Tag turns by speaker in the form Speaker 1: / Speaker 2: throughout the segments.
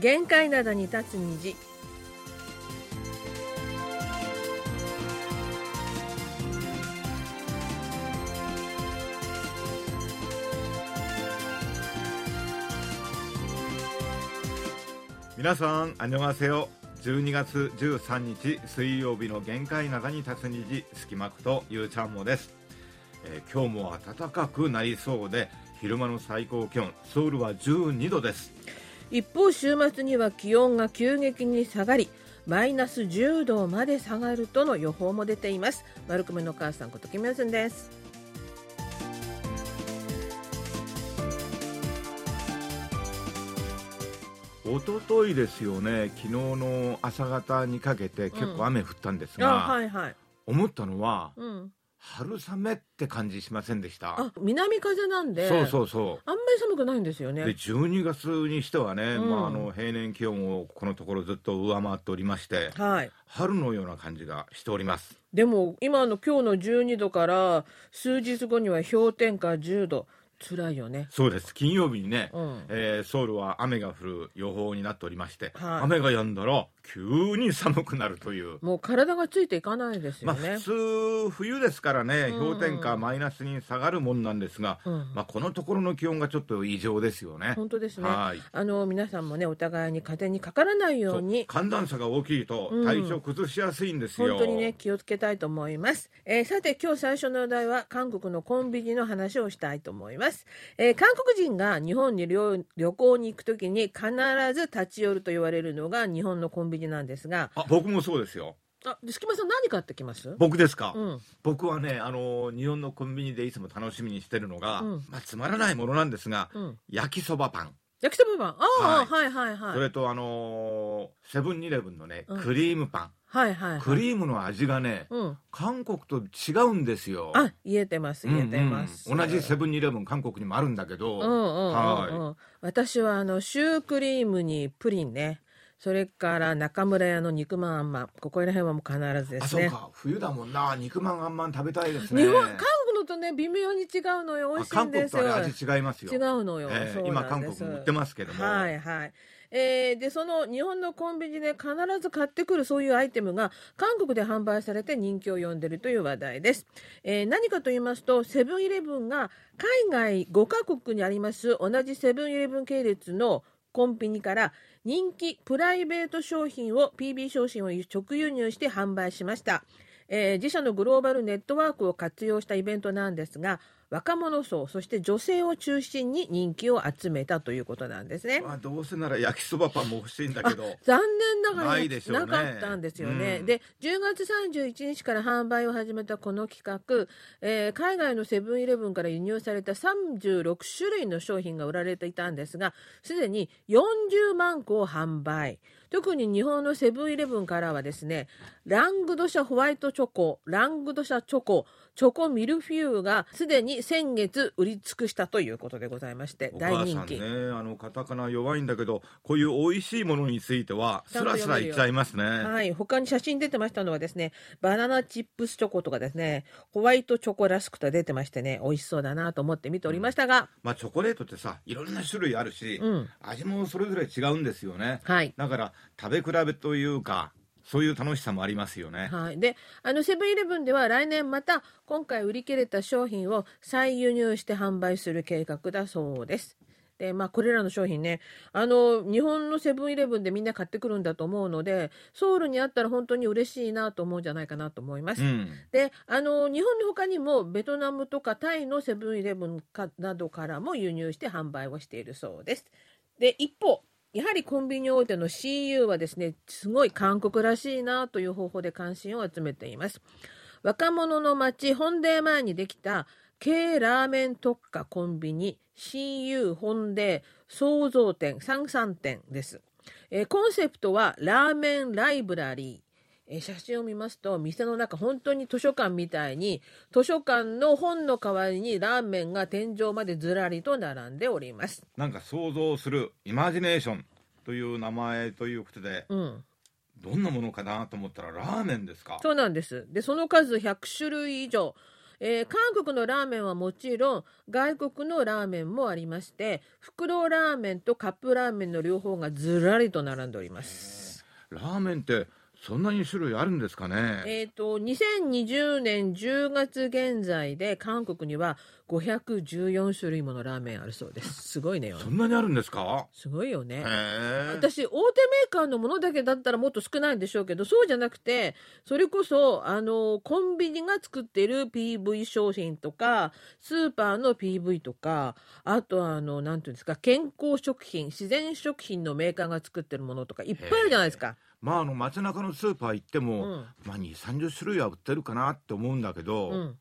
Speaker 1: 限界灘に立つ虹
Speaker 2: 皆さん、あにょがせよ。12月13日水曜日の限界灘に立つ虹、隙間ことゆうちゃんもです、えー今日も暖かくなりそうで、昼間の最高気温、ソウルは12度です。
Speaker 1: 一方週末には気温が急激に下がりマイナス10度まで下がるとの予報も出ています。マルコメの母さんことキムヤスンです。
Speaker 2: 一昨日ですよね、昨日の朝方にかけて結構雨降ったんです
Speaker 1: あ
Speaker 2: が、
Speaker 1: はいはい。
Speaker 2: 思ったのは、
Speaker 1: うん
Speaker 2: 春雨って感じしませんでした？
Speaker 1: あ南風なんで
Speaker 2: そうそうそう。
Speaker 1: あんまり寒くないんですよね。
Speaker 2: で12月にしてはね、
Speaker 1: うん。
Speaker 2: まあ、あの平年気温をこのところずっと上回っておりまして
Speaker 1: はい。
Speaker 2: 春のような感じがしております。
Speaker 1: でも今の今日の12度から数日後には氷点下10度。辛いよね。
Speaker 2: そうです。金曜日にね、
Speaker 1: うん。
Speaker 2: えーソウルは雨が降る予報になっておりまして、
Speaker 1: はい。
Speaker 2: 雨が止んだら急に寒くなるという。
Speaker 1: もう体がついていかないです
Speaker 2: まあ、
Speaker 1: よね、
Speaker 2: 普通冬ですからね
Speaker 1: うん。
Speaker 2: 氷点下マイナスに下がるもんなんですが、
Speaker 1: うん。
Speaker 2: まあ、このところの気温がちょっと異常ですよね。
Speaker 1: 本当ですね。
Speaker 2: はい。
Speaker 1: あの皆さんもねお互いに風にかからないように。
Speaker 2: 寒暖差が大きいと
Speaker 1: うん。
Speaker 2: 体調崩しやすいんですよ。
Speaker 1: 本当にね気をつけたいと思います、えーさて今日最初のお題は韓国のコンビニの話をしたいと思います、えー韓国人が日本に旅旅行に行くときに必ず立ち寄ると言われるのが日本のコンビニなんですが。
Speaker 2: あ僕もそうですよ。
Speaker 1: あで隙間さん何買ってきます？
Speaker 2: 僕ですか、
Speaker 1: うん。
Speaker 2: 僕はねあの日本のコンビニでいつも楽しみにしてるのが、
Speaker 1: うん。
Speaker 2: まあ、つまらないものなんですが、
Speaker 1: うん。
Speaker 2: 焼きそばパン、
Speaker 1: 焼きそばパン？ああ、はい、はいはい
Speaker 2: それとあのーセブンイレブンのね
Speaker 1: うん。
Speaker 2: クリームパン、
Speaker 1: はいはいはい。
Speaker 2: クリームの味がね、
Speaker 1: うん。
Speaker 2: 韓国と違うんですよ。
Speaker 1: あ言えてます言えてます、
Speaker 2: うんうん同じセブンイレブン韓国にもあるんだけど、
Speaker 1: うんうんうんうん、
Speaker 2: は
Speaker 1: 私はあのシュークリームにプリンねそれから中村屋の肉まんあんまんここら辺はもう必ずで
Speaker 2: あそう
Speaker 1: すね
Speaker 2: か。冬だもんな。肉まんあんまん食べたいですね。
Speaker 1: 日本韓国のとね微妙に違うのよ。美味しいんですよ。
Speaker 2: 味違いますよ。
Speaker 1: 違うのよ、
Speaker 2: ええ
Speaker 1: そう
Speaker 2: 今韓
Speaker 1: なんです。
Speaker 2: 国も売ってますけども。
Speaker 1: はいはい。えーでその日本のコンビニで必ず買ってくるそういうアイテムが韓国で販売されて人気を呼んでいるという話題です、えー何かと言いますとセブンイレブンが海外5カ国にあります同じセブンイレブン系列のコンビニから人気プライベート商品を PB 商品を直輸入して販売しました、えー自社のグローバルネットワークを活用したイベントなんですが若者層そして女性を中心に人気を集めたということなんですね。
Speaker 2: まあ、どうせなら焼きそばパンも欲しいんだけど
Speaker 1: 残念ながら
Speaker 2: なね
Speaker 1: なかったんですよね。
Speaker 2: うん
Speaker 1: で10月31日から販売を始めたこの企画、えー海外のセブンイレブンから輸入された36種類の商品が売られていたんですがすでに40万個を販売。特に日本のセブンイレブンからはですねラングドシャホワイトチョコラングドシャチョコチョコミルフィーユがすでに先月売り尽くしたということでございまして
Speaker 2: お
Speaker 1: 大人気。
Speaker 2: ねあのカタカナ弱いんだけどこういう美味しいものについてはスラスラいっちゃいますね、
Speaker 1: はい、他に写真出てましたのはですね、バナナチップスチョコとかですね、ホワイトチョコラスクと出てましてね、美味しそうだなと思って見ておりましたが、
Speaker 2: まあチョコレートってさいろんな種類あるし、
Speaker 1: うん。
Speaker 2: 味もそれぞれ違うんですよね。
Speaker 1: はい。
Speaker 2: だから食べ比べというかそういう楽しさもありますよね、
Speaker 1: はい、であのセブンイレブンでは来年また今回売り切れた商品を再輸入して販売する計画だそうです。でまあ、これらの商品ねあの日本のセブンイレブンでみんな買ってくるんだと思うのでソウルにあったら本当に嬉しいなと思うんじゃないかなと思います。
Speaker 2: うん
Speaker 1: であの日本の他にもベトナムとかタイのセブンイレブンかなどからも輸入して販売をしているそうです。で一方やはりコンビニ大手の CU はですねすごい韓国らしいなという方法で関心を集めています。若者の街本デ前にできた軽ラーメン特化コンビニ CU 本デ創造店三三店です。えーコンセプトはラーメンライブラリー。えー写真を見ますと店の中本当に図書館みたいに図書館の本の代わりにラーメンが天井までずらりと並んでおります。
Speaker 2: なんか想像するイマジネーションという名前ということで
Speaker 1: うん、
Speaker 2: どんなものかなと思ったらラーメンですか？
Speaker 1: そうなんです。でその数100種類以上。えー韓国のラーメンはもちろん外国のラーメンもありまして袋ラーメンとカップラーメンの両方がずらりと並んでおります。
Speaker 2: ラーメンってそんなに種類あるんですかね？
Speaker 1: えー、と2020年10月現在で韓国には514種類ものラーメンあるそうです。すごいね。
Speaker 2: そんなにあるんですか？
Speaker 1: すごいよね。私大手メーカーのものだけだったらもっと少ないんでしょうけどそうじゃなくてそれこそあのコンビニが作ってる PV 商品とかスーパーの PV とかあとはあのなんていうんですか健康食品自然食品のメーカーが作ってるものとかいっぱいあるじゃないですか。
Speaker 2: まああの街中のスーパー行っても、
Speaker 1: うん
Speaker 2: まあ2、30種類は売ってるかなって思うんだけど、
Speaker 1: うん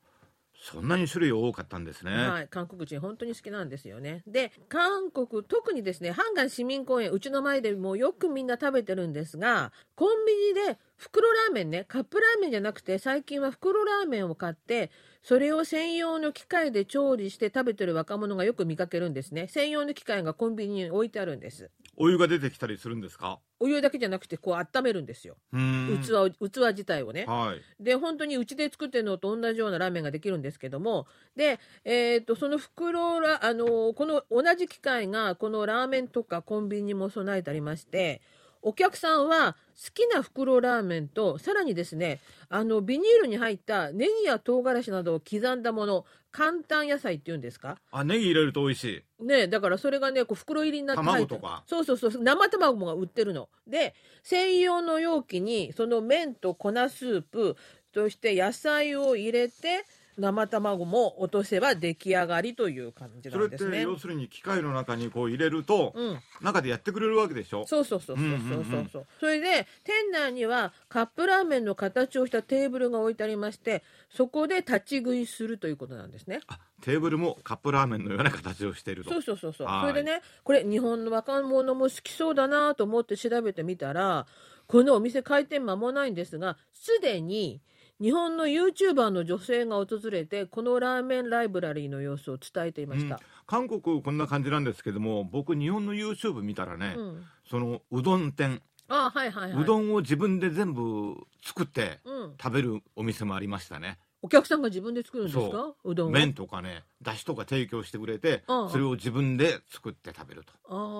Speaker 2: そんなに種類多かったんですね。
Speaker 1: はい、韓国人本当に好きなんですよね。で韓国特にですねハンガン市民公園うちの前でもよくみんな食べてるんですがコンビニで袋ラーメンねカップラーメンじゃなくて最近は袋ラーメンを買ってそれを専用の機械で調理して食べてる若者がよく見かけるんですね。専用の機械がコンビニに置いてあるんです。
Speaker 2: お湯が出てきたりするんですか？
Speaker 1: お湯だけじゃなくてこう温めるんですよ。器を器自体をね。
Speaker 2: はい。
Speaker 1: で本当にうちで作ってるのと同じようなラーメンができるんですけども。で、えー、とその袋らあのこの同じ機械がこのラーメンとかコンビニにも備えてありましてお客さんは好きな袋ラーメンとさらにですねあのビニールに入ったネギや唐辛子などを刻んだもの簡単野菜っていうんですか？
Speaker 2: あネギ入れると美味しい。
Speaker 1: ねだからそれがねこう袋入りになって
Speaker 2: 卵とか。
Speaker 1: そうそうそう生卵が売ってるの。で専用の容器にその麺と粉スープそして野菜を入れて生卵も落とせば出来上がりという感じ
Speaker 2: それって
Speaker 1: なんですね。
Speaker 2: 要するに機械の中にこう入れると、
Speaker 1: うん、
Speaker 2: 中でやってくれるわけでしょ？
Speaker 1: そうそうそうそうそうそうそうそれで店内にはカップラーメンの形をしたテーブルが置いてありましてそこで立ち食いするということなんですね。
Speaker 2: あテーブルもカップラーメンのような形をしていると。
Speaker 1: そうそうそうそう
Speaker 2: はい
Speaker 1: それでねこれ日本の若者も好きそうだなと思って調べてみたらこのお店開店間もないんですがすでに日本の YouTuber の女性が訪れてこのラーメンライブラリーの様子を伝えていました。
Speaker 2: 韓国こんな感じなんですけども僕日本の YouTube 見たらね、
Speaker 1: うん。
Speaker 2: そのうどん店、
Speaker 1: あはいはいはい。
Speaker 2: うどんを自分で全部作って
Speaker 1: うん、
Speaker 2: 食べるお店もありましたね。
Speaker 1: お客さんが自分で作るんですか？
Speaker 2: そう。
Speaker 1: どんを？
Speaker 2: 麺とかねだしとか提供してくれて
Speaker 1: うん。
Speaker 2: それを自分で作って食べると、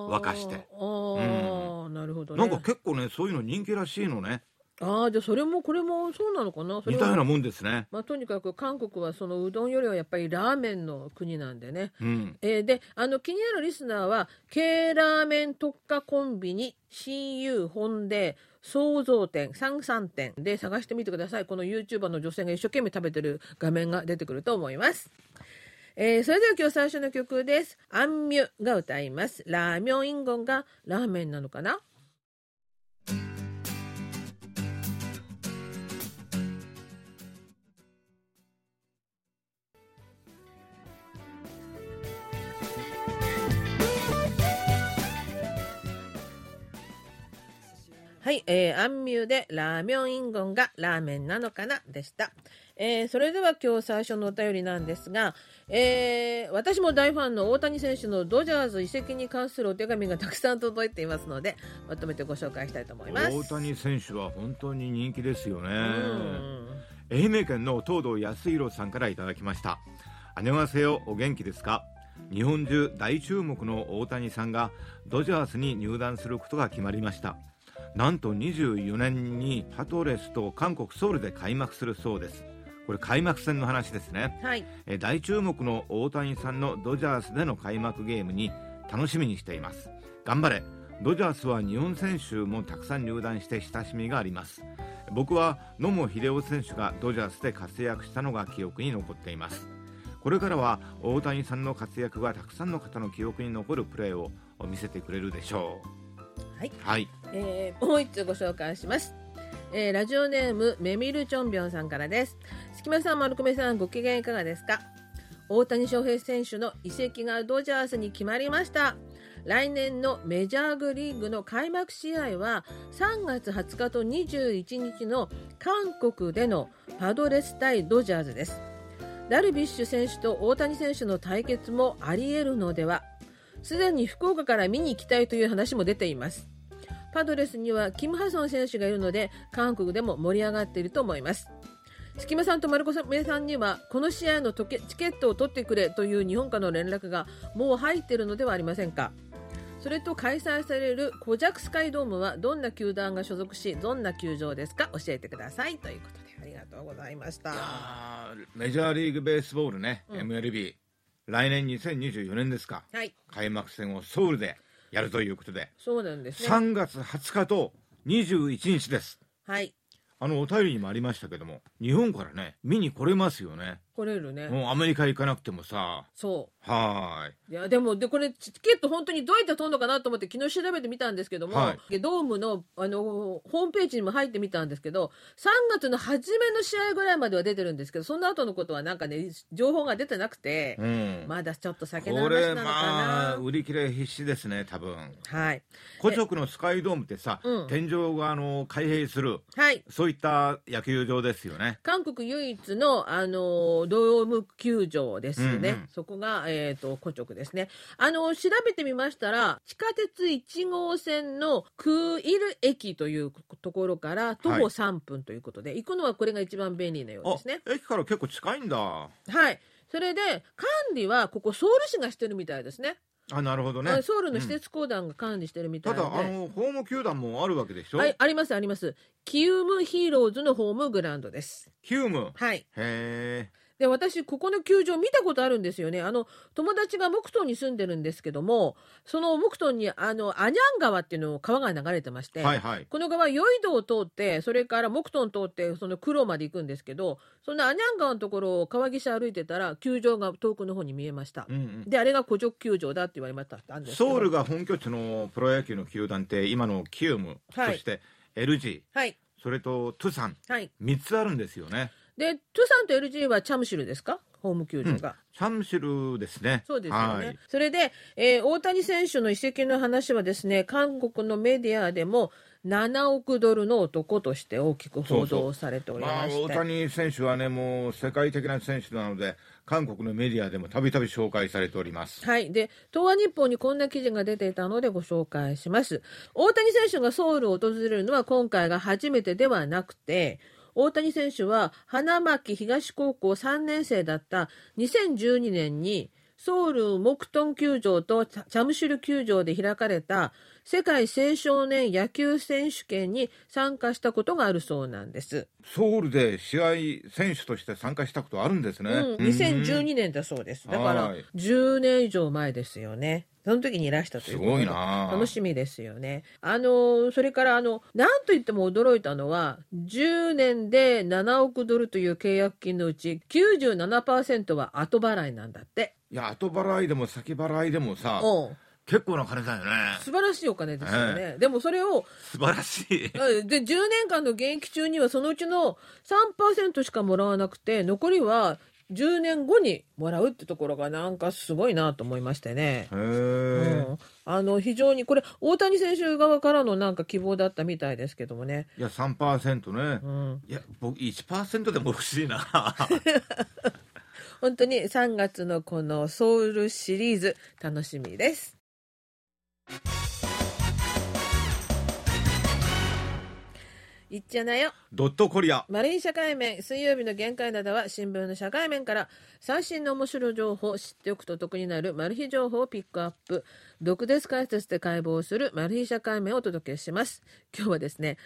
Speaker 2: 沸かして。
Speaker 1: あー、なるほどね。
Speaker 2: なんか結構ねそういうの人気らしいのね
Speaker 1: ああじゃあそれもこれもそうなのかな？それは
Speaker 2: 似たようなもんですね
Speaker 1: まあ、とにかく韓国はそのうどんよりはやっぱりラーメンの国なんでね。
Speaker 2: うん
Speaker 1: えーであの気になるリスナーは K ラーメン特化コンビニ親友本で創造店三三店で探してみてくださいこの YouTuber の女性が一生懸命食べてる画面が出てくると思います。えーそれでは今日最初の曲です。アンミュが歌います。ラーミョンインゴンがラーメンなのかな？はい、えー、アンミューでラーミョンインゴンがラーメンなのかなでした。えー、それでは今日最初のお便りなんですが、えー、私も大ファンの大谷選手のドジャーズ移籍に関するお手紙がたくさん届いていますので、まとめてご紹介したいと思います。
Speaker 2: 大谷選手は本当に人気ですよね。愛媛県の東堂康弘さんからいただきました。姉はせよ、お元気ですか？日本中大注目の大谷さんがドジャースに入団することが決まりました。なんと24年にパトレスと韓国ソウルで開幕するそうです。これ開幕戦の話ですね。
Speaker 1: はい、
Speaker 2: えー大注目の大谷さんのドジャースでの開幕ゲームに楽しみにしています。頑張れ。ドジャースは日本選手もたくさん入団して親しみがあります。僕は野茂英雄選手がドジャースで活躍したのが記憶に残っています。これからは大谷さんの活躍がたくさんの方の記憶に残るプレーを見せてくれるでしょう。
Speaker 1: はい。
Speaker 2: はい
Speaker 1: えーもう一つご紹介します。えーラジオネームメミルチョンビョンさんからです。隙間さん、丸亀さん、ご機嫌いかがですか？大谷翔平選手の移籍がドジャースに決まりました。来年のメジャーグリーグの開幕試合は3月20日と21日の韓国でのパドレス対ドジャーズです。ダルビッシュ選手と大谷選手の対決もあり得るのでは？すでに福岡から見に行きたいという話も出ています。パドレスにはキム・ハソン選手がいるので韓国でも盛り上がっていると思います。隙間さんと丸子さんにはこの試合のチケットを取ってくれという日本からの連絡がもう入っているのではありませんか？それと開催されるコジャクスカイドームはどんな球団が所属しどんな球場ですか？教えてくださいということでありがとうございました。
Speaker 2: メジャーリーグベースボールね、うん、MLB 来年2024年ですか、
Speaker 1: はい、
Speaker 2: 開幕戦をソウルでやるということで。
Speaker 1: そうなんです
Speaker 2: ね。3月20日と21日です。
Speaker 1: はい。
Speaker 2: あのお便りにもありましたけども日本からね見に来れますよね
Speaker 1: 来れるね。
Speaker 2: もうアメリカ行かなくてもさ。
Speaker 1: そう。
Speaker 2: はい。
Speaker 1: いやでもでこれチケット本当にどうやって取るのかなと思って昨日調べてみたんですけども、はい、ドームのあのホームページにも入ってみたんですけど3月の初めの試合ぐらいまでは出てるんですけどその後のことはなんかね情報が出てなくて、うん、まだちょっと先の話なのかな、まあ、
Speaker 2: 売り切れ必至ですね多分。
Speaker 1: はい。
Speaker 2: 古直のスカイドームってさ、うん、天井があの開閉する、
Speaker 1: はい、
Speaker 2: そういった野球場ですよね。
Speaker 1: 韓国唯一のあのドーム球場ですね、うんうん、そこが、えーと、古直ですね。あの調べてみましたら地下鉄1号線のクイル駅というところから徒歩3分ということで、はい、行くのはこれが一番便利なようですね。
Speaker 2: 駅から結構近いんだ。
Speaker 1: はい。それで管理はここソウル市がしてるみたいですね。
Speaker 2: あなるほどね。
Speaker 1: ソウルの施設公団が管理してるみたいで、
Speaker 2: うん、ただあのホーム球団もあるわけでしょ？
Speaker 1: はいありますあります。キウムヒーローズのホームグラウンドです。
Speaker 2: キウム。
Speaker 1: はい。
Speaker 2: へえ
Speaker 1: で、私、ここの球場見たことあるんですよね。あの、友達が木遁に住んでるんですけども、その木遁に、あの、アニャン川っていうのを川が流れてまして、
Speaker 2: はいはい、
Speaker 1: この川、ヨイドを通って、それから木遁通って、その黒まで行くんですけど、そのアニャン川のところを川岸歩いてたら、球場が遠くの方に見えました。うんうん、で、あれが古直球場だって言われました。
Speaker 2: ソウルが本拠地のプロ野球の球団って、今のキウム、はい、そして LG、
Speaker 1: はい、
Speaker 2: それとトゥサン、
Speaker 1: はい、
Speaker 2: 3つあるんですよね。
Speaker 1: で、トゥサンと LG はチャムシルですか？ホーム球場が、
Speaker 2: チャムシルですね。
Speaker 1: そうですよね。はい、それで、えー、大谷選手の移籍の話はですね、韓国のメディアでも7億ドルの男として大きく報道されておりまして
Speaker 2: まあ、大谷選手はね、もう世界的な選手なので、韓国のメディアでもたびたび紹介されております。
Speaker 1: はい。で、東亜日報にこんな記事が出ていたのでご紹介します。大谷選手がソウルを訪れるのは今回が初めてではなくて、大谷選手は花巻東高校3年生だった2012年にソウルモクトン球場とチャムシュル球場で開かれた世界青少年野球選手権に参加したことがあるそうなんです。
Speaker 2: ソウルで試合選手として参加したことあるんですね。うん、
Speaker 1: 2012年だそうです。だから10年以上前ですよね。その時にいらしたということで楽しみですよね。あのそれからあの何と言っても驚いたのは10年で7億ドルという契約金のうち97%は後払いなんだって。
Speaker 2: いや後払いでも先払いでもさ。結構な金だよね。
Speaker 1: 素晴らしいお金ですよね。えー、でもそれを。
Speaker 2: 素晴らしい。
Speaker 1: で、10年間の現役中にはそのうちの3%しかもらわなくて、残りは10年後にもらうってところがなんかすごいなと思いましてね。
Speaker 2: へう
Speaker 1: ん、あの非常にこれ大谷選手側からのなんか希望だったみたいですけどもね。
Speaker 2: いや3%ね。
Speaker 1: うん、
Speaker 2: いや僕1%でも欲しいな。
Speaker 1: 本当に3月のこのソウルシリーズ楽しみです。いっちゃなよ。
Speaker 2: ドットコリア。
Speaker 1: マリン社会面、水曜日の限界などは新聞の社会面から最新の面白い情報を知っておくと得になるマル秘情報をピックアップ。毒舌解説で解剖するマル秘社会面をお届けします。今日はですね、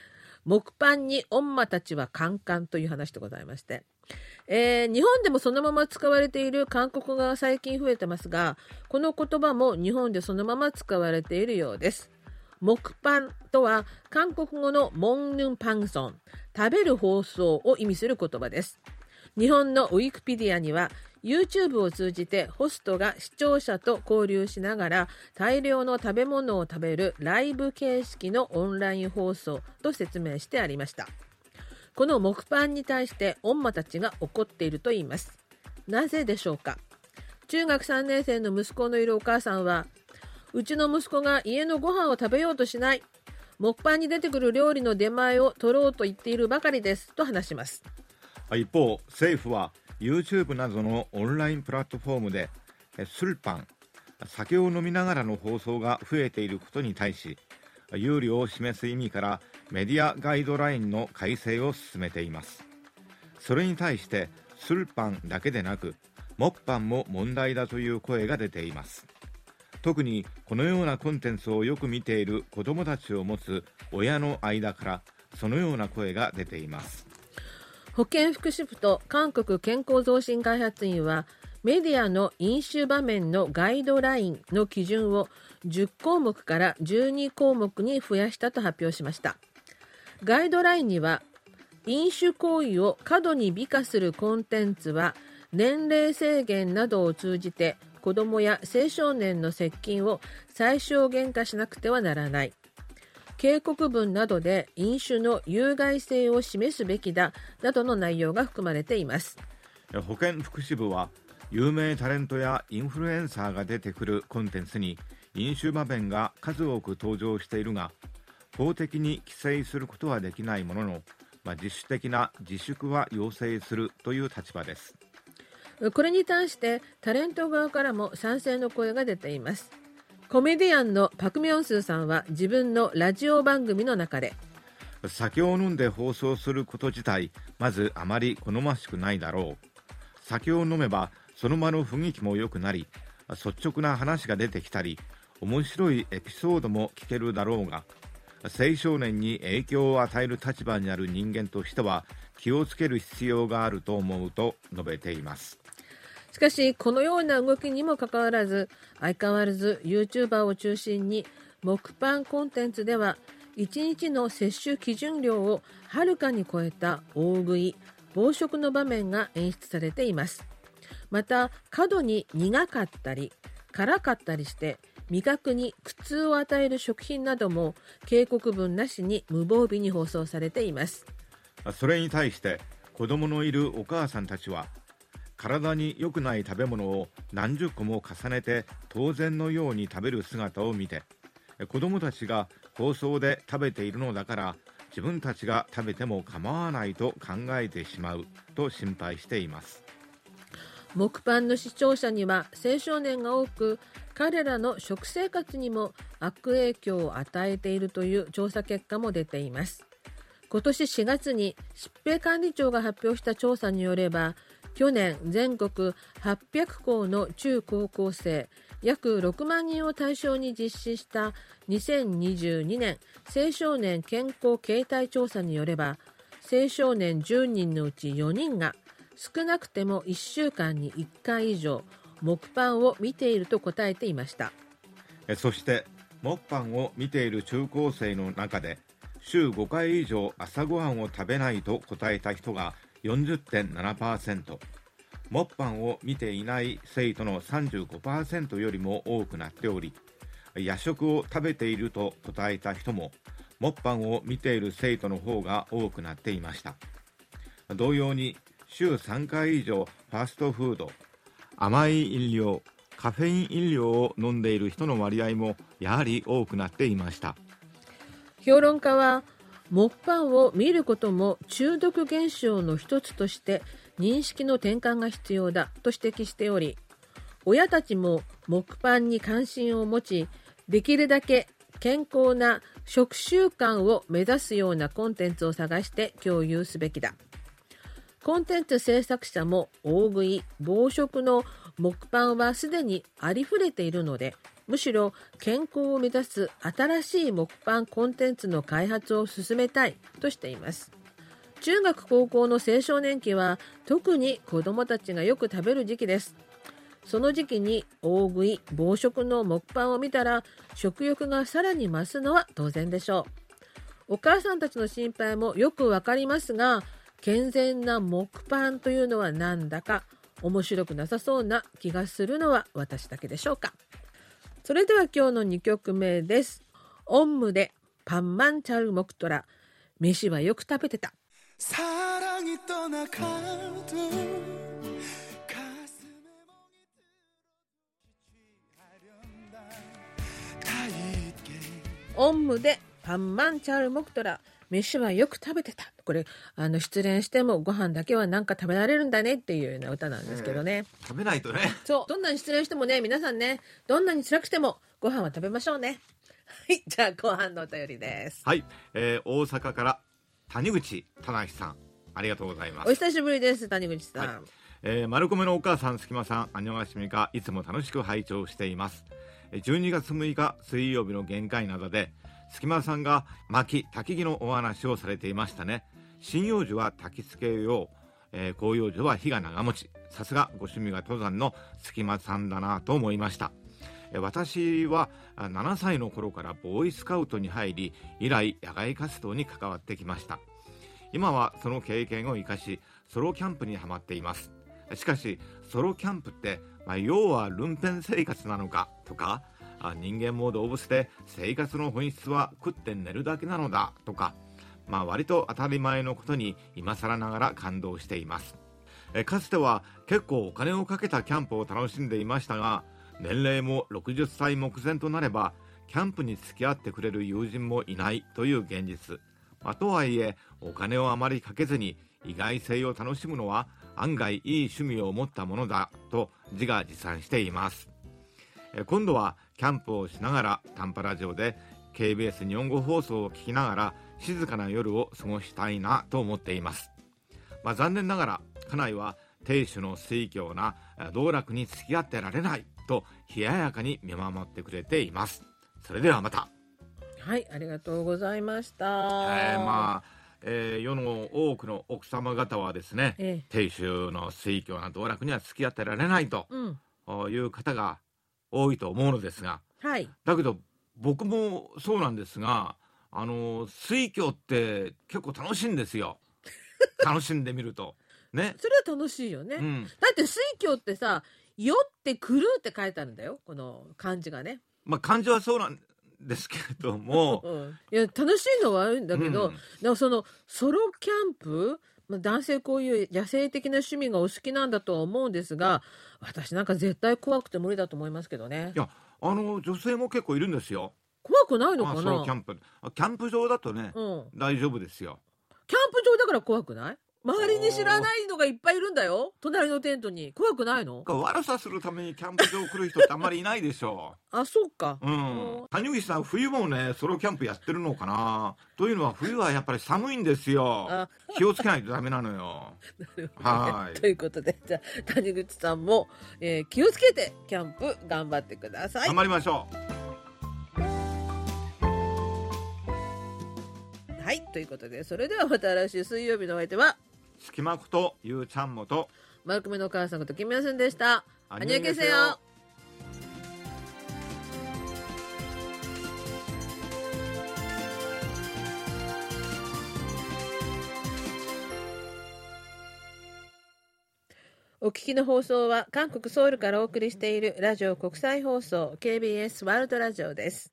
Speaker 1: 木パンに御馬たちはカンカンという話でございまして。えー、日本でもそのまま使われている韓国語が最近増えてますが、この言葉も日本でそのまま使われているようです。木パンとは韓国語のモンヌンパンソン、食べる放送を意味する言葉です。日本のウィキペディアには YouTube を通じてホストが視聴者と交流しながら大量の食べ物を食べるライブ形式のオンライン放送と説明してありました。この木パンに対して御馬たちが怒っていると言います。なぜでしょうか？中学3年生の息子のいるお母さんはうちの息子が家のご飯を食べようとしない。木パンに出てくる料理の出前を取ろうと言っているばかりですと話します
Speaker 2: 一方政府は YouTube などのオンラインプラットフォームでスルパン酒を飲みながらの放送が増えていることに対し有利を示す意味からメディアガイドラインの改正を進めています。それに対してスルパンだけでなくモッパンも問題だという声が出ています。特にこのようなコンテンツをよく見ている子どもたちを持つ親の間からそのような声が出ています。
Speaker 1: 保健福祉部と韓国健康増進開発院はメディアの飲酒場面のガイドラインの基準を10項目から12項目に増やしたと発表しました。ガイドラインには飲酒行為を過度に美化するコンテンツは年齢制限などを通じて子どもや青少年の接近を最小限化しなくてはならない。警告文などで飲酒の有害性を示すべきだなどの内容が含まれています。
Speaker 2: 保健福祉部は有名タレントやインフルエンサーが出てくるコンテンツに飲酒場面が数多く登場しているが法的に規制することはできないものの、まあ、自主的な自粛は要請するという立場です。
Speaker 1: これに対してタレント側からも賛成の声が出ています。コメディアンのパク・ミョンスーさんは自分のラジオ番組の中で
Speaker 2: 酒を飲んで放送すること自体まずあまり好ましくないだろう。酒を飲めばその場の雰囲気も良くなり率直な話が出てきたり面白いエピソードも聞けるだろうが青少年に影響を与える立場にある人間としては気をつける必要があると思うと述べています。
Speaker 1: しかしこのような動きにもかかわらず相変わらず YouTuber を中心に木パンコンテンツでは1日の摂取基準量をはるかに超えた大食い暴食の場面が演出されています。また過度に苦かったり辛かったりして味覚に苦痛を与える食品なども警告文なしに無防備に放送されています。
Speaker 2: それに対して子供のいるお母さんたちは体に良くない食べ物を何十個も重ねて当然のように食べる姿を見て子供たちが放送で食べているのだから自分たちが食べても構わないと考えてしまうと心配しています。
Speaker 1: 木パンの視聴者には青少年が多く彼らの食生活にも悪影響を与えているという調査結果も出ています。今年4月に疾病管理庁が発表した調査によれば去年全国800校の中高校生約6万人を対象に実施した2022年青少年健康形態調査によれば青少年10人のうち4人が少なくても1週間に1回以上木パンを見ていると答えていました。
Speaker 2: そして木パンを見ている中高生の中で週5回以上朝ごはんを食べないと答えた人が40.7%モッパンを見ていない生徒の35%よりも多くなっており夜食を食べていると答えた人もモッパンを見ている生徒の方が多くなっていました。同様に週3回以上ファーストフード。甘い飲料カフェイン飲料を飲んでいる人の割合もやはり多くなっていました。
Speaker 1: 評論家は木パンを見ることも中毒現象の一つとして認識の転換が必要だと指摘しており親たちも木パンに関心を持ちできるだけ健康な食習慣を目指すようなコンテンツを探して共有すべきだ。コンテンツ制作者も大食い暴食の木パンはすでにありふれているのでむしろ健康を目指す新しい木パンコンテンツの開発を進めたいとしています。中学高校の青少年期は特に子どもたちがよく食べる時期です。その時期に大食い暴食の木パンを見たら食欲がさらに増すのは当然でしょう。お母さんたちの心配もよくわかりますが健全な木パンというのはなんだか面白くなさそうな気がするのは私だけでしょうか。それでは今日の2曲目です。オンムでパンマンチャルモクトラ。飯はよく食べてた。オンムでパンマンチャルモクトラ。飯はよく食べてた。これあの失恋してもご飯だけはなんか食べられるんだねっていうような歌なんですけどね、
Speaker 2: 食べないとね。
Speaker 1: そう。どんなに失恋してもね皆さんねどんなに辛くてもご飯は食べましょうね。はい。じゃあ後半のお便りです。
Speaker 2: はい、えー、大阪から谷口忠さん。ありがとうございま
Speaker 1: お
Speaker 2: す。
Speaker 1: 久しぶりです谷口さん、
Speaker 2: はい。えー、丸米のお母さん、すきまさん、あにょがしみか、いつも楽しく拝聴しています。えー12月6日水曜日の限界などで、すきまさんが薪、焚木のお話をされていましたね。針葉樹は焚き付けよう、えー広葉樹は火が長持ち。さすがご趣味が登山のすきまさんだなと思いました。え私は7歳の頃からボーイスカウトに入り、以来野外活動に関わってきました。今はその経験を生かしソロキャンプにはまっていますしかしソロキャンプって、まあ、要はルンペン生活なのかとか人間も動物で生活の本質は食って寝るだけなのだとか、まあ、割と当たり前のことに今更ながら感動しています。えかつては結構お金をかけたキャンプを楽しんでいましたが年齢も60歳目前となればキャンプに付き合ってくれる友人もいないという現実。まあとはいえお金をあまりかけずに意外性を楽しむのは案外いい趣味を持ったものだと自画自賛しています。今度はキャンプをしながら短波ラジオで KBS 日本語放送を聞きながら静かな夜を過ごしたいなと思っています、まあ、残念ながら家内は亭主の水教なえ道楽に付き合ってられないと冷ややかに見守ってくれています。それではまた。
Speaker 1: はいありがとうございました、
Speaker 2: えーまあ、えー世の多くの奥様方はですね
Speaker 1: ええ。
Speaker 2: 亭主の水教な道楽には付き合ってられないと
Speaker 1: うん。
Speaker 2: いう方が多いと思うのですが
Speaker 1: はい。
Speaker 2: だけど僕もそうなんですがあの水教って結構楽しいんですよ。楽しんでみると。ね、
Speaker 1: それは楽しいよね、
Speaker 2: うん、
Speaker 1: だって水郷ってさ「酔ってくる」って書いてあるんだよ。この漢字がね、
Speaker 2: まあ感じはそうなんですけれども。
Speaker 1: うん、いや楽しいのはあるんだけど、
Speaker 2: うん。
Speaker 1: そのソロキャンプまあ男性こういう野生的な趣味がお好きなんだとは思うんですが私なんか絶対怖くて無理だと思いますけどね。
Speaker 2: いやあの女性も結構いるんですよ。
Speaker 1: 怖くないのかな？
Speaker 2: キャンプ。あキャンプ場だとね、
Speaker 1: うん、
Speaker 2: 大丈夫ですよ。
Speaker 1: キャンプ場だから怖くない？周りに知らないのがいっぱいいるんだよ隣のテントに怖くないの？
Speaker 2: 悪さするためにキャンプ場来る人ってあんまりいないでしょ
Speaker 1: あそうか、
Speaker 2: う。うん。谷口さん、冬もね、ソロキャンプやってるのかな？というのは、冬はやっぱり寒いんですよ
Speaker 1: あ。
Speaker 2: 気をつけないとダメなのよ。はい
Speaker 1: ということでじゃあ谷口さんも、えー気をつけてキャンプ頑張ってください
Speaker 2: 頑張りましょう。
Speaker 1: はいということでそれではまた来週水曜日のお相手は
Speaker 2: 隙間ことゆうちゃんもと、
Speaker 1: マルクメのお母さんことキムヤスンでした。
Speaker 2: ア
Speaker 1: アニョケセヨお聞きの放送は韓国ソウルからお送りしているラジオ国際放送 KBS ワールドラジオです